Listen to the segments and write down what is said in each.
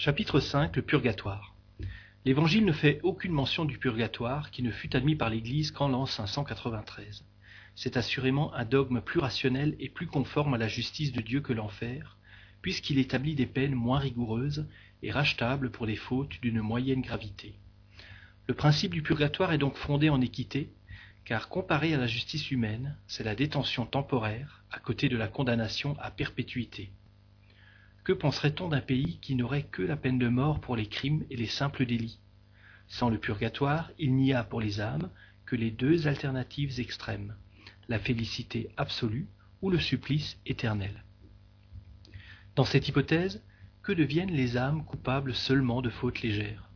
Chapitre 5 Le purgatoire L'Évangile ne fait aucune mention du purgatoire qui ne fut admis par l'Église qu'en l'an 593. C'est assurément un dogme plus rationnel et plus conforme à la justice de Dieu que l'enfer, puisqu'il établit des peines moins rigoureuses et rachetables pour des fautes d'une moyenne gravité. Le principe du purgatoire est donc fondé en équité, car comparé à la justice humaine, c'est la détention temporaire à côté de la condamnation à perpétuité. Que penserait-on d'un pays qui n'aurait que la peine de mort pour les crimes et les simples délits? Sans le purgatoire, il n'y a pour les âmes que les deux alternatives extrêmes, la félicité absolue ou le supplice éternel. Dans cette hypothèse, que deviennent les âmes coupables seulement de fautes légères?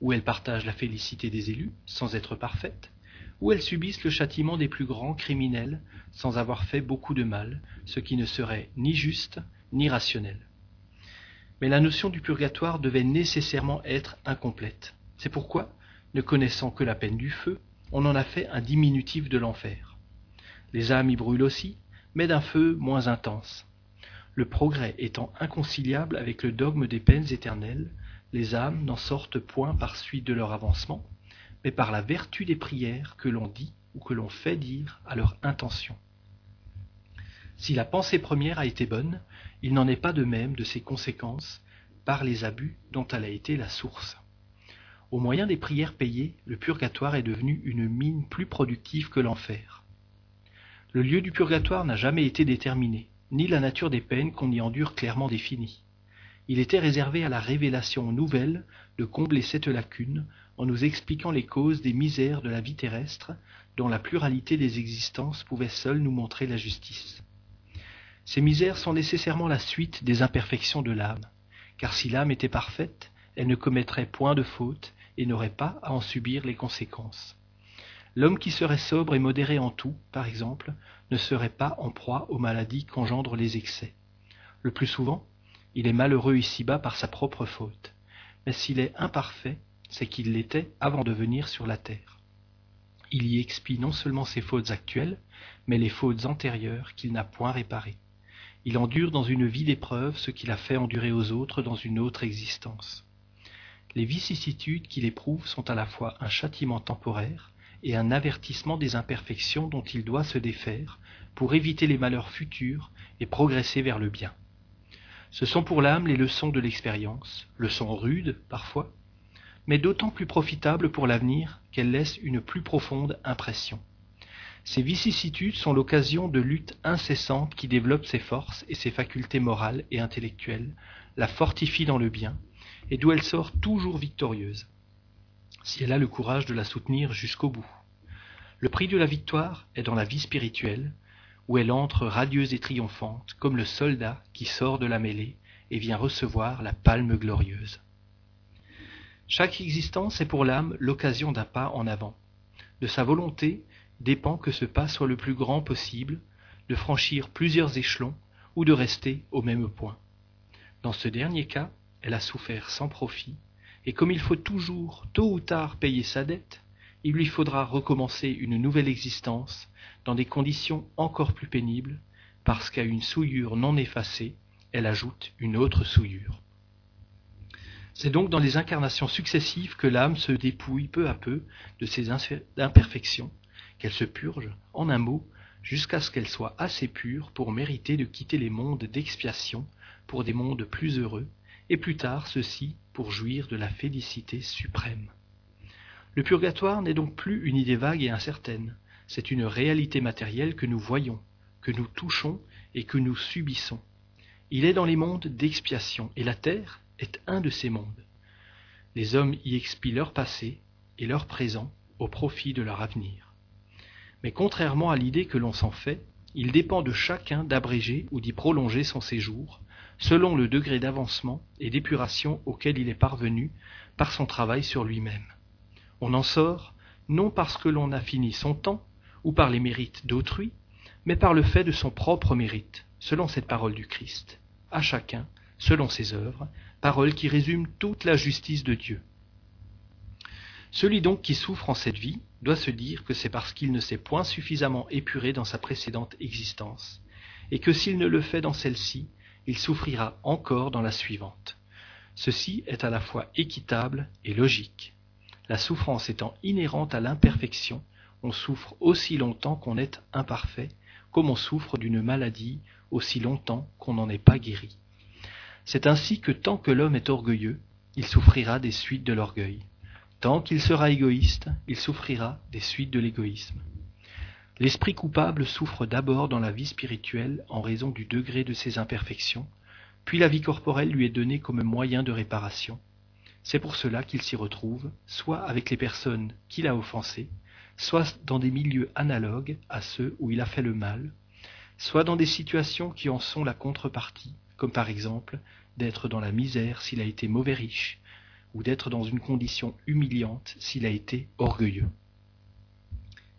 Ou elles partagent la félicité des élus sans être parfaites? Ou elles subissent le châtiment des plus grands criminels sans avoir fait beaucoup de mal, ce qui ne serait ni juste ni rationnel? Mais la notion du purgatoire devait nécessairement être incomplète. C'est pourquoi, ne connaissant que la peine du feu, on en a fait un diminutif de l'enfer. Les âmes y brûlent aussi, mais d'un feu moins intense. Le progrès étant inconciliable avec le dogme des peines éternelles, les âmes n'en sortent point par suite de leur avancement, mais par la vertu des prières que l'on dit ou que l'on fait dire à leur intention. Si la pensée première a été bonne, il n'en est pas de même de ses conséquences par les abus dont elle a été la source. Au moyen des prières payées, le purgatoire est devenu une mine plus productive que l'enfer. Le lieu du purgatoire n'a jamais été déterminé, ni la nature des peines qu'on y endure clairement définie. Il était réservé à la révélation nouvelle de combler cette lacune en nous expliquant les causes des misères de la vie terrestre dont la pluralité des existences pouvait seule nous montrer la justice. Ces misères sont nécessairement la suite des imperfections de l'âme, car si l'âme était parfaite, elle ne commettrait point de faute et n'aurait pas à en subir les conséquences. L'homme qui serait sobre et modéré en tout, par exemple, ne serait pas en proie aux maladies qu'engendrent les excès. Le plus souvent, il est malheureux ici-bas par sa propre faute. Mais s'il est imparfait, c'est qu'il l'était avant de venir sur la terre. Il y expie non seulement ses fautes actuelles, mais les fautes antérieures qu'il n'a point réparées. Il endure dans une vie d'épreuve ce qu'il a fait endurer aux autres dans une autre existence. Les vicissitudes qu'il éprouve sont à la fois un châtiment temporaire et un avertissement des imperfections dont il doit se défaire pour éviter les malheurs futurs et progresser vers le bien. Ce sont pour l'âme les leçons de l'expérience, leçons rudes parfois, mais d'autant plus profitables pour l'avenir qu'elles laissent une plus profonde impression. Ces vicissitudes sont l'occasion de luttes incessantes qui développent ses forces et ses facultés morales et intellectuelles, la fortifient dans le bien, et d'où elle sort toujours victorieuse, si elle a le courage de la soutenir jusqu'au bout. Le prix de la victoire est dans la vie spirituelle, où elle entre radieuse et triomphante, comme le soldat qui sort de la mêlée et vient recevoir la palme glorieuse. Chaque existence est pour l'âme l'occasion d'un pas en avant. De sa volonté, dépend que ce pas soit le plus grand possible, de franchir plusieurs échelons ou de rester au même point. Dans ce dernier cas, elle a souffert sans profit, et comme il faut toujours, tôt ou tard, payer sa dette, il lui faudra recommencer une nouvelle existence dans des conditions encore plus pénibles, parce qu'à une souillure non effacée, elle ajoute une autre souillure. C'est donc dans les incarnations successives que l'âme se dépouille peu à peu de ses imperfections qu'elle se purge, en un mot, jusqu'à ce qu'elle soit assez pure pour mériter de quitter les mondes d'expiation pour des mondes plus heureux, et plus tard ceux-ci pour jouir de la félicité suprême. Le purgatoire n'est donc plus une idée vague et incertaine, c'est une réalité matérielle que nous voyons, que nous touchons et que nous subissons. Il est dans les mondes d'expiation, et la terre est un de ces mondes. Les hommes y expient leur passé et leur présent au profit de leur avenir. Mais contrairement à l'idée que l'on s'en fait, il dépend de chacun d'abréger ou d'y prolonger son séjour, selon le degré d'avancement et d'épuration auquel il est parvenu par son travail sur lui-même. On en sort non parce que l'on a fini son temps, ou par les mérites d'autrui, mais par le fait de son propre mérite, selon cette parole du Christ, à chacun, selon ses œuvres, parole qui résume toute la justice de Dieu. Celui donc qui souffre en cette vie doit se dire que c'est parce qu'il ne s'est point suffisamment épuré dans sa précédente existence, et que s'il ne le fait dans celle-ci, il souffrira encore dans la suivante. Ceci est à la fois équitable et logique. La souffrance étant inhérente à l'imperfection, on souffre aussi longtemps qu'on est imparfait, comme on souffre d'une maladie aussi longtemps qu'on n'en est pas guéri. C'est ainsi que tant que l'homme est orgueilleux, il souffrira des suites de l'orgueil. Tant qu'il sera égoïste, il souffrira des suites de l'égoïsme. L'esprit coupable souffre d'abord dans la vie spirituelle en raison du degré de ses imperfections, puis la vie corporelle lui est donnée comme moyen de réparation. C'est pour cela qu'il s'y retrouve, soit avec les personnes qu'il a offensées, soit dans des milieux analogues à ceux où il a fait le mal, soit dans des situations qui en sont la contrepartie, comme par exemple d'être dans la misère s'il a été mauvais riche, d'être dans une condition humiliante s'il a été orgueilleux.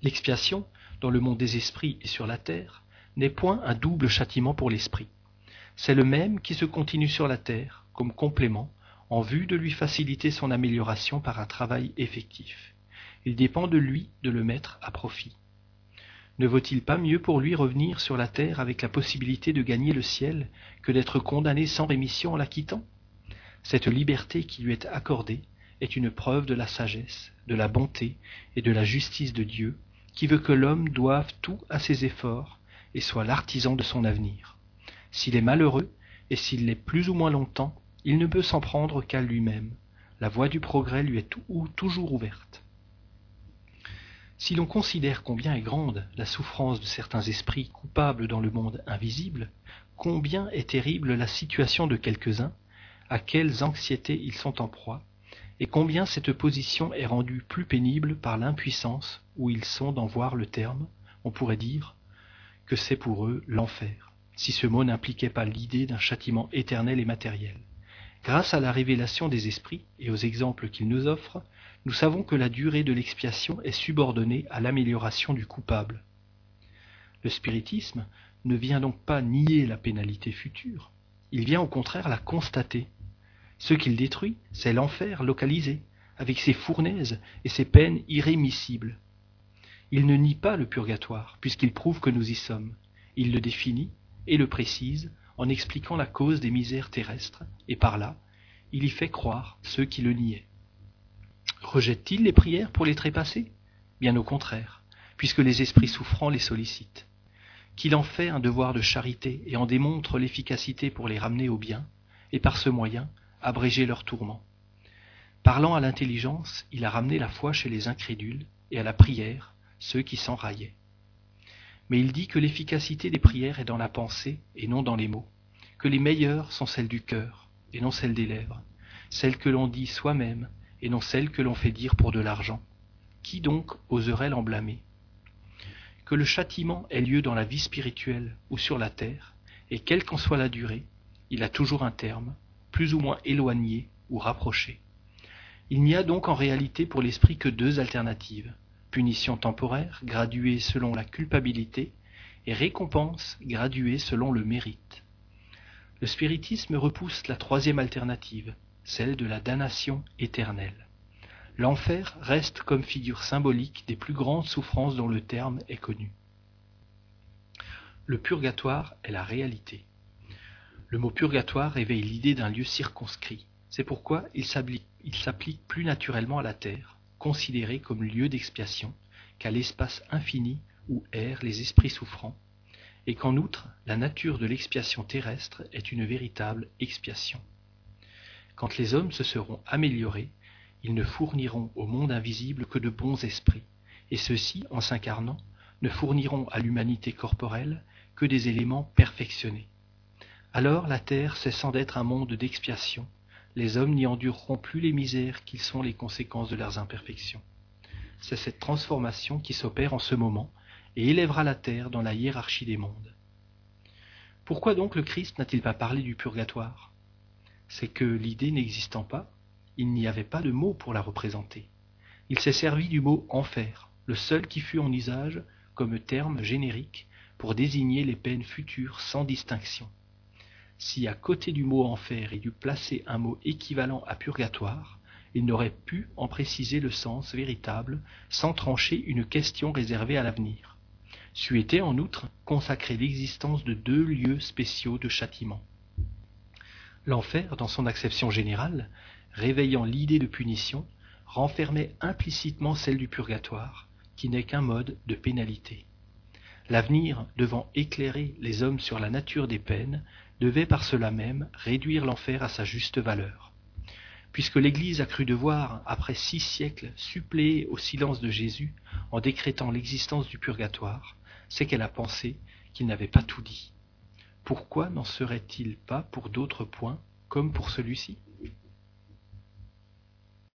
L'expiation, dans le monde des esprits et sur la terre, n'est point un double châtiment pour l'esprit. C'est le même qui se continue sur la terre, comme complément, en vue de lui faciliter son amélioration par un travail effectif. Il dépend de lui de le mettre à profit. Ne vaut-il pas mieux pour lui revenir sur la terre avec la possibilité de gagner le ciel que d'être condamné sans rémission en la quittant? Cette liberté qui lui est accordée est une preuve de la sagesse, de la bonté et de la justice de Dieu, qui veut que l'homme doive tout à ses efforts et soit l'artisan de son avenir. S'il est malheureux, et s'il l'est plus ou moins longtemps, il ne peut s'en prendre qu'à lui-même. La voie du progrès lui est toujours ouverte. Si l'on considère combien est grande la souffrance de certains esprits coupables dans le monde invisible, combien est terrible la situation de quelques-uns, à quelles anxiétés ils sont en proie, et combien cette position est rendue plus pénible par l'impuissance où ils sont d'en voir le terme, on pourrait dire que c'est pour eux l'enfer, si ce mot n'impliquait pas l'idée d'un châtiment éternel et matériel. Grâce à la révélation des esprits et aux exemples qu'ils nous offrent, nous savons que la durée de l'expiation est subordonnée à l'amélioration du coupable. Le spiritisme ne vient donc pas nier la pénalité future, il vient au contraire la constater. Ce qu'il détruit, c'est l'enfer localisé, avec ses fournaises et ses peines irrémissibles. Il ne nie pas le purgatoire, puisqu'il prouve que nous y sommes. Il le définit et le précise en expliquant la cause des misères terrestres, et par là, il y fait croire ceux qui le niaient. Rejette-t-il les prières pour les trépasser? Bien au contraire, puisque les esprits souffrants les sollicitent. Qu'il en fait un devoir de charité et en démontre l'efficacité pour les ramener au bien, et par ce moyen abréger leurs tourments. Parlant à l'intelligence, il a ramené la foi chez les incrédules et à la prière ceux qui s'en raillaient. Mais il dit que l'efficacité des prières est dans la pensée et non dans les mots, que les meilleures sont celles du cœur et non celles des lèvres, celles que l'on dit soi-même et non celles que l'on fait dire pour de l'argent. Qui donc oserait l'en blâmer? Que le châtiment ait lieu dans la vie spirituelle ou sur la terre, et quelle qu'en soit la durée, il a toujours un terme, plus ou moins éloigné ou rapproché. Il n'y a donc en réalité pour l'esprit que deux alternatives, punition temporaire graduée selon la culpabilité et récompense graduée selon le mérite. Le spiritisme repousse la troisième alternative, celle de la damnation éternelle. L'enfer reste comme figure symbolique des plus grandes souffrances dont le terme est connu. Le purgatoire est la réalité. Le mot purgatoire éveille l'idée d'un lieu circonscrit. C'est pourquoi il s'applique plus naturellement à la terre, considérée comme lieu d'expiation, qu'à l'espace infini où errent les esprits souffrants, et qu'en outre la nature de l'expiation terrestre est une véritable expiation. Quand les hommes se seront améliorés, ils ne fourniront au monde invisible que de bons esprits, et ceux-ci, en s'incarnant, ne fourniront à l'humanité corporelle que des éléments perfectionnés. Alors la terre cessant d'être un monde d'expiation, les hommes n'y endureront plus les misères qui sont les conséquences de leurs imperfections. C'est cette transformation qui s'opère en ce moment et élèvera la terre dans la hiérarchie des mondes. Pourquoi donc le Christ n'a-t-il pas parlé du purgatoire? C'est que l'idée n'existant pas, il n'y avait pas de mot pour la représenter. Il s'est servi du mot enfer, le seul qui fut en usage comme terme générique pour désigner les peines futures sans distinction. Si à côté du mot enfer il eût placé un mot équivalent à purgatoire, il n'aurait pu en préciser le sens véritable sans trancher une question réservée à l'avenir. C'eût été en outre consacrer l'existence de deux lieux spéciaux de châtiment L'enfer, dans son acception générale, réveillant l'idée de punition, renfermait implicitement celle du purgatoire, qui n'est qu'un mode de pénalité. L'avenir, devant éclairer les hommes sur la nature des peines, devait par cela même réduire l'enfer à sa juste valeur. Puisque l'Église a cru devoir, après six siècles, suppléer au silence de Jésus en décrétant l'existence du purgatoire, c'est qu'elle a pensé qu'il n'avait pas tout dit. Pourquoi n'en serait-il pas pour d'autres points comme pour celui-ci?